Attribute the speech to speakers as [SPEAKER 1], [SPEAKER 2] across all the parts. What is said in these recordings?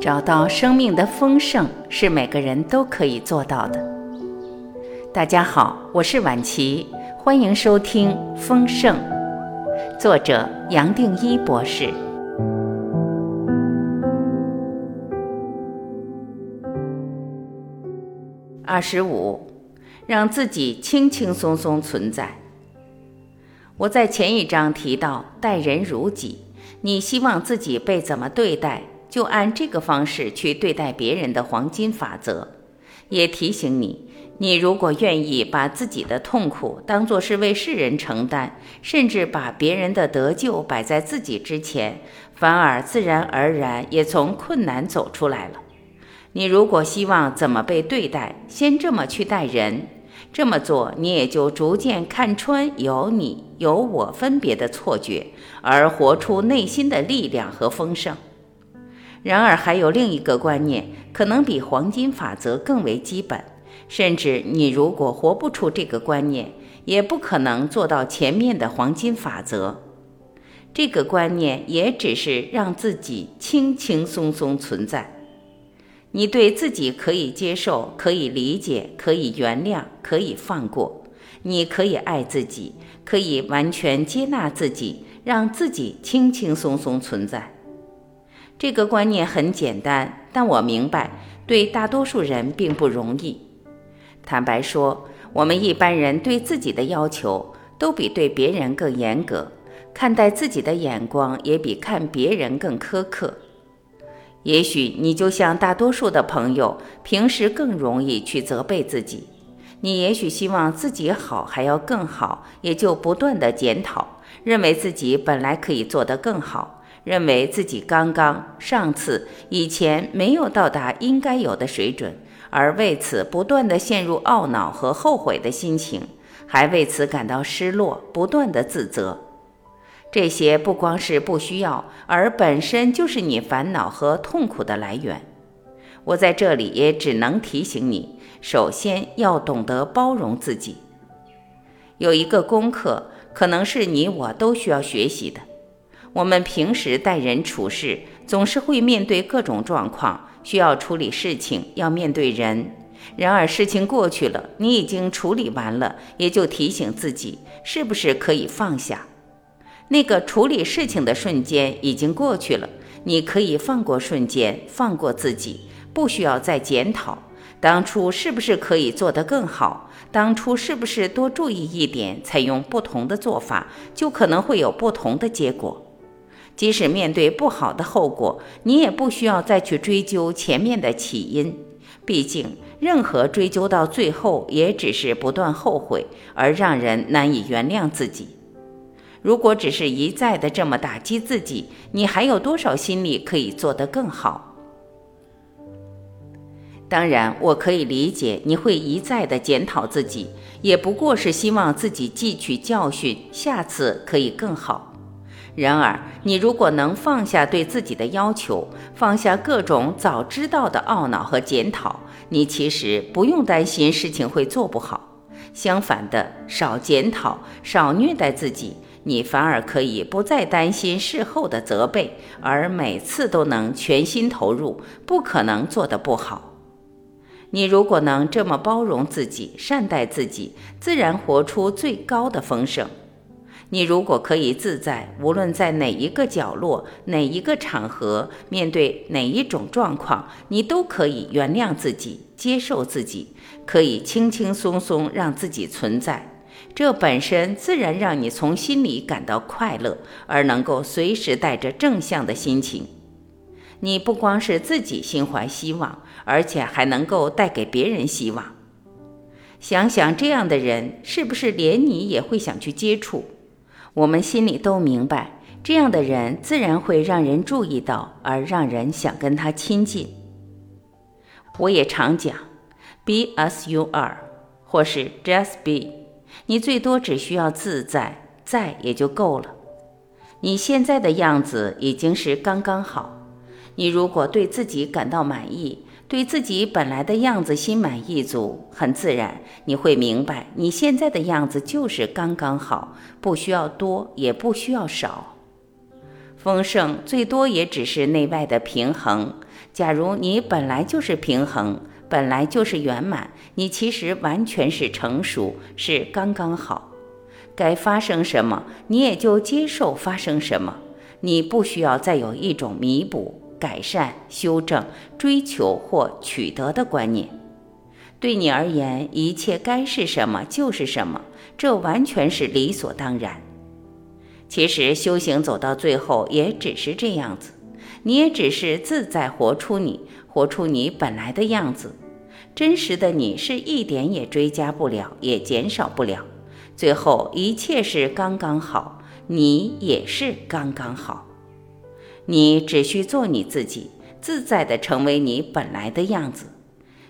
[SPEAKER 1] 找到生命的丰盛是每个人都可以做到的。大家好，我是晚琪，欢迎收听《丰盛》，作者杨定一博士。二十五，让自己轻轻松松存在。我在前一章提到待人如己，你希望自己被怎么对待？就按这个方式去对待别人的黄金法则，也提醒你：你如果愿意把自己的痛苦当作是为世人承担，甚至把别人的得救摆在自己之前，反而自然而然也从困难走出来了。你如果希望怎么被对待，先这么去待人，这么做你也就逐渐看穿有你有我分别的错觉，而活出内心的力量和丰盛。然而，还有另一个观念，可能比黄金法则更为基本。甚至你如果活不出这个观念，也不可能做到前面的黄金法则。这个观念也只是让自己轻轻松松存在。你对自己可以接受，可以理解，可以原谅，可以放过。你可以爱自己，可以完全接纳自己，让自己轻轻松松存在。这个观念很简单，但我明白，对大多数人并不容易。坦白说，我们一般人对自己的要求都比对别人更严格，看待自己的眼光也比看别人更苛刻。也许你就像大多数的朋友，平时更容易去责备自己。你也许希望自己好还要更好，也就不断的检讨，认为自己本来可以做得更好。认为自己刚刚、上次、以前没有到达应该有的水准，而为此不断的陷入懊恼和后悔的心情，还为此感到失落，不断的自责。这些不光是不需要，而本身就是你烦恼和痛苦的来源。我在这里也只能提醒你，首先要懂得包容自己。有一个功课，可能是你我都需要学习的。我们平时待人处事，总是会面对各种状况，需要处理事情，要面对人。然而事情过去了，你已经处理完了，也就提醒自己，是不是可以放下？那个处理事情的瞬间已经过去了，你可以放过瞬间，放过自己，不需要再检讨当初是不是可以做得更好，当初是不是多注意一点，采用不同的做法，就可能会有不同的结果。即使面对不好的后果，你也不需要再去追究前面的起因。毕竟，任何追究到最后，也只是不断后悔，而让人难以原谅自己。如果只是一再的这么打击自己，你还有多少心力可以做得更好？当然，我可以理解你会一再的检讨自己，也不过是希望自己汲取教训，下次可以更好。然而，你如果能放下对自己的要求，放下各种早知道的懊恼和检讨，你其实不用担心事情会做不好。相反的，少检讨，少虐待自己，你反而可以不再担心事后的责备，而每次都能全心投入，不可能做得不好。你如果能这么包容自己，善待自己，自然活出最高的丰盛。你如果可以自在，无论在哪一个角落、哪一个场合，面对哪一种状况，你都可以原谅自己、接受自己，可以轻轻松松让自己存在。这本身自然让你从心里感到快乐，而能够随时带着正向的心情。你不光是自己心怀希望，而且还能够带给别人希望。想想这样的人，是不是连你也会想去接触？我们心里都明白，这样的人自然会让人注意到，而让人想跟他亲近。我也常讲，be as you are，或是 just be，你最多只需要自在，在也就够了。你现在的样子已经是刚刚好。你如果对自己感到满意，对自己本来的样子心满意足，很自然，你会明白你现在的样子就是刚刚好，不需要多，也不需要少。丰盛最多也只是内外的平衡，假如你本来就是平衡，本来就是圆满，你其实完全是成熟，是刚刚好。该发生什么，你也就接受发生什么。你不需要再有一种弥补、改善、修正、追求或取得的观念。对你而言，一切该是什么就是什么，这完全是理所当然。其实修行走到最后也只是这样子，你也只是自在活出你，活出你本来的样子。真实的你是一点也追加不了，也减少不了。最后一切是刚刚好，你也是刚刚好。你只需做你自己，自在的成为你本来的样子。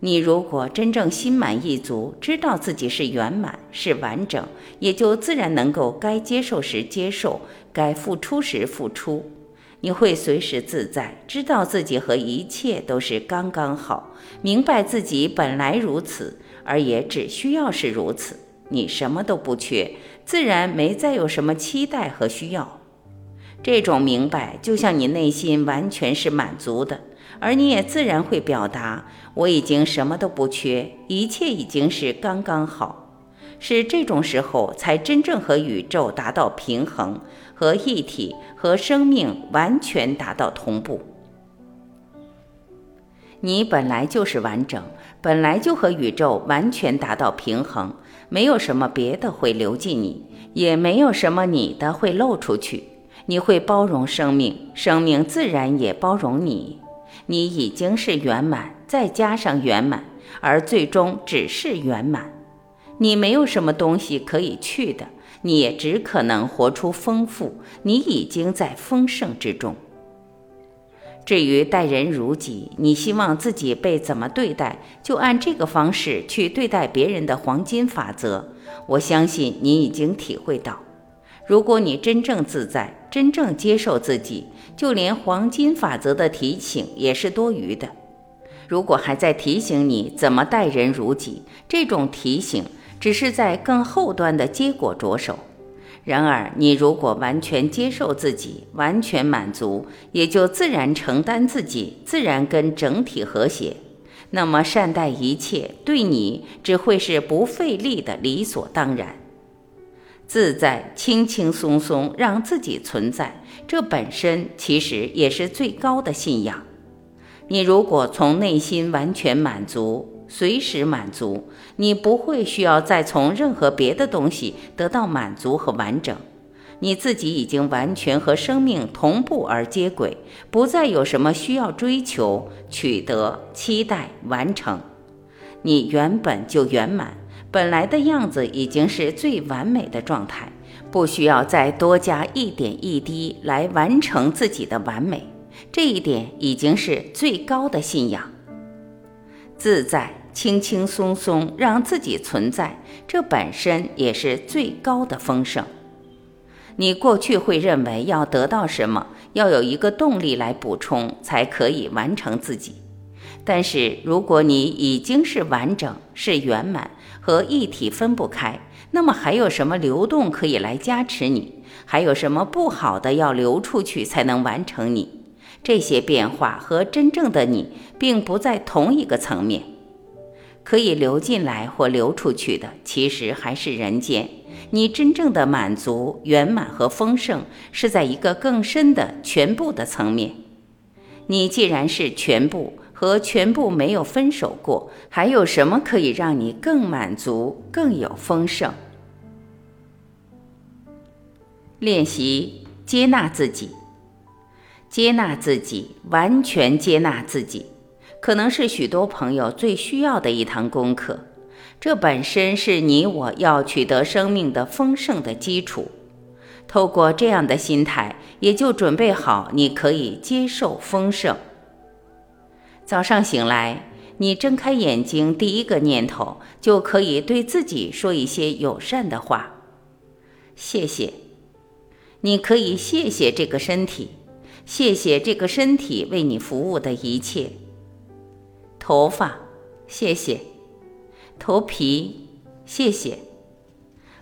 [SPEAKER 1] 你如果真正心满意足，知道自己是圆满是完整，也就自然能够该接受时接受，该付出时付出。你会随时自在，知道自己和一切都是刚刚好，明白自己本来如此，而也只需要是如此。你什么都不缺，自然没再有什么期待和需要。这种明白，就像你内心完全是满足的。而你也自然会表达：“我已经什么都不缺，一切已经是刚刚好。”是这种时候，才真正和宇宙达到平衡，和一体和生命完全达到同步。你本来就是完整，本来就和宇宙完全达到平衡，没有什么别的会流进你，也没有什么你的会漏出去。你会包容生命，生命自然也包容你。你已经是圆满，再加上圆满，而最终只是圆满。你没有什么东西可以去的，你也只可能活出丰富。你已经在丰盛之中。至于待人如己，你希望自己被怎么对待，就按这个方式去对待别人的黄金法则。我相信你已经体会到，如果你真正自在，真正接受自己。就连黄金法则的提醒也是多余的。如果还在提醒你怎么待人如己，这种提醒只是在更后端的结果着手。然而，你如果完全接受自己，完全满足，也就自然承担自己，自然跟整体和谐。那么，善待一切，对你只会是不费力的理所当然。自在、轻轻松松，让自己存在，这本身其实也是最高的信仰。你如果从内心完全满足，随时满足，你不会需要再从任何别的东西得到满足和完整。你自己已经完全和生命同步而接轨，不再有什么需要追求、取得、期待、完成。你原本就圆满。本来的样子已经是最完美的状态，不需要再多加一点一滴来完成自己的完美。这一点已经是最高的信仰。自在、轻轻松松，让自己存在，这本身也是最高的丰盛。你过去会认为要得到什么，要有一个动力来补充，才可以完成自己。但是如果你已经是完整，是圆满。和一体分不开，那么还有什么流动可以来加持你？还有什么不好的要流出去才能完成你？这些变化和真正的你并不在同一个层面。可以流进来或流出去的，其实还是人间。你真正的满足、圆满和丰盛，是在一个更深的全部的层面。你既然是全部。和全部没有分手过，还有什么可以让你更满足、更有丰盛？练习接纳自己，接纳自己，完全接纳自己，可能是许多朋友最需要的一堂功课。这本身是你我要取得生命的丰盛的基础。透过这样的心态，也就准备好你可以接受丰盛。早上醒来，你睁开眼睛，第一个念头就可以对自己说一些友善的话。谢谢，你可以谢谢这个身体，谢谢这个身体为你服务的一切。头发，谢谢；头皮，谢谢；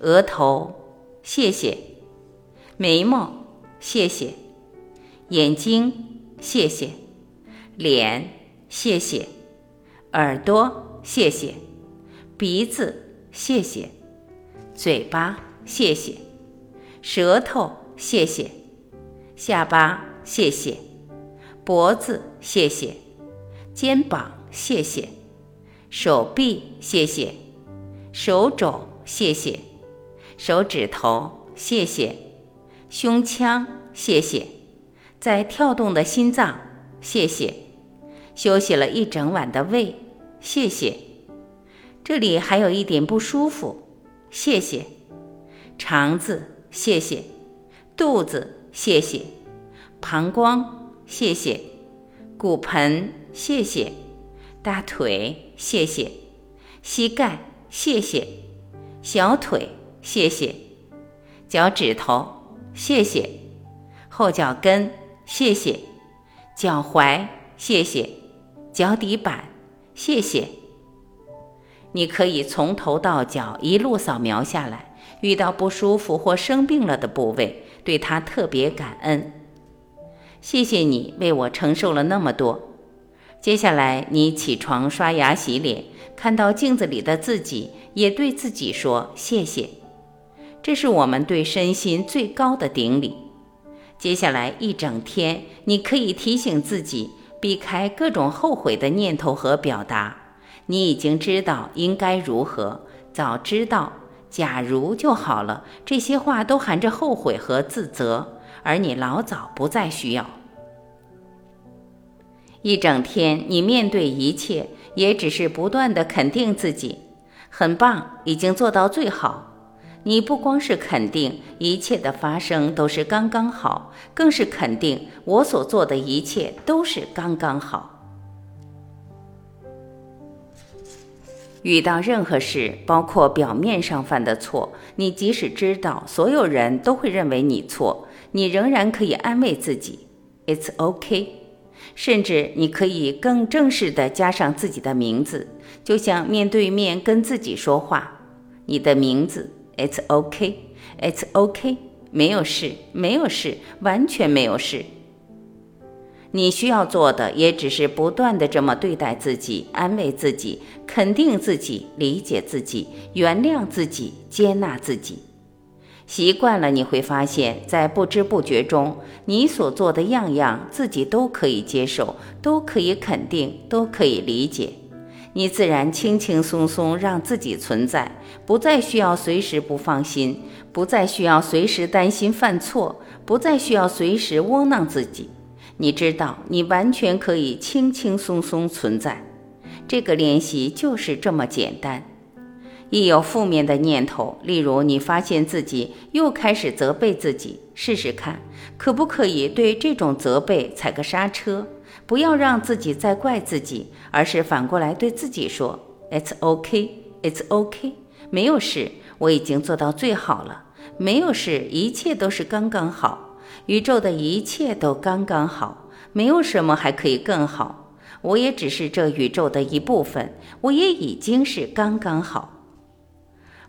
[SPEAKER 1] 额头，谢谢；眉毛，谢谢；眼睛，谢谢。脸，谢谢；耳朵，谢谢；鼻子，谢谢；嘴巴，谢谢；舌头，谢谢；下巴，谢谢；脖子，谢谢；肩膀，谢谢；手臂，谢谢；手肘，谢谢；手指头，谢谢；胸腔，谢谢；在跳动的心脏，谢谢。休息了一整晚的胃，谢谢。这里还有一点不舒服，谢谢。肠子，谢谢。肚子，谢谢。膀胱，谢谢。骨盆，谢谢。大腿，谢谢。膝盖，谢谢。小腿，谢谢。脚趾头，谢谢。后脚跟，谢谢。脚踝，谢谢。脚底板，谢谢。你可以从头到脚一路扫描下来，遇到不舒服或生病了的部位，对他特别感恩。谢谢你为我承受了那么多。接下来，你起床刷牙洗脸，看到镜子里的自己，也对自己说谢谢。这是我们对身心最高的顶礼。接下来一整天，你可以提醒自己。避开各种后悔的念头和表达，你已经知道应该如何，早知道，假如就好了。这些话都含着后悔和自责，而你老早不再需要。一整天，你面对一切，也只是不断的肯定自己，很棒，已经做到最好。你不光是肯定一切的发生都是刚刚好，更是肯定我所做的一切都是刚刚好。遇到任何事，包括表面上犯的错，你即使知道所有人都会认为你错，你仍然可以安慰自己，It's OK。甚至你可以更正式的加上自己的名字，就像面对面跟自己说话，你的名字。It's OK, it's OK，没有事，没有事，完全没有事。你需要做的也只是不断的这么对待自己，安慰自己，肯定自己，理解自己，原谅自己，接纳自己。习惯了，你会发现在不知不觉中，你所做的样样，自己都可以接受，都可以肯定，都可以理解。你自然轻轻松松让自己存在，不再需要随时不放心，不再需要随时担心犯错，不再需要随时窝囊自己。你知道，你完全可以轻轻松松存在。这个练习就是这么简单。一有负面的念头，例如你发现自己又开始责备自己，试试看，可不可以对这种责备踩个刹车？不要让自己再怪自己，而是反过来对自己说：“It's OK, It's OK，没有事，我已经做到最好了。没有事，一切都是刚刚好，宇宙的一切都刚刚好，没有什么还可以更好。我也只是这宇宙的一部分，我也已经是刚刚好。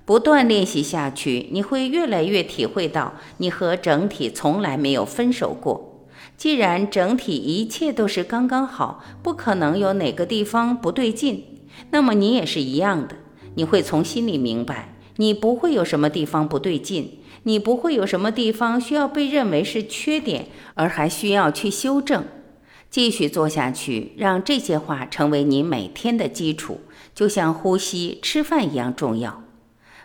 [SPEAKER 1] 不断练习下去，你会越来越体会到，你和整体从来没有分手过。”既然整体一切都是刚刚好，不可能有哪个地方不对劲，那么你也是一样的。你会从心里明白，你不会有什么地方不对劲，你不会有什么地方需要被认为是缺点，而还需要去修正。继续做下去，让这些话成为你每天的基础，就像呼吸、吃饭一样重要。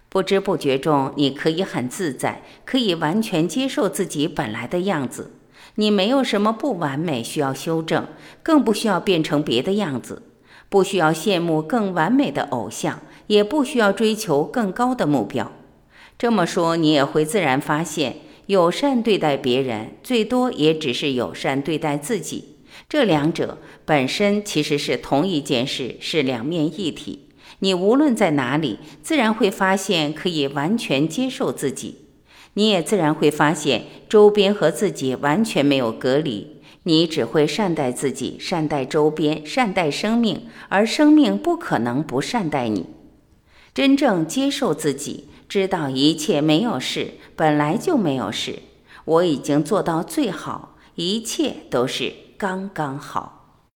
[SPEAKER 1] 不知不觉中，你可以很自在，可以完全接受自己本来的样子。你没有什么不完美需要修正，更不需要变成别的样子，不需要羡慕更完美的偶像，也不需要追求更高的目标。这么说，你也会自然发现，友善对待别人，最多也只是友善对待自己。这两者本身其实是同一件事，是两面一体。你无论在哪里，自然会发现可以完全接受自己。你也自然会发现，周边和自己完全没有隔离。你只会善待自己，善待周边，善待生命，而生命不可能不善待你。真正接受自己，知道一切没有事，本来就没有事。我已经做到最好，一切都是刚刚好。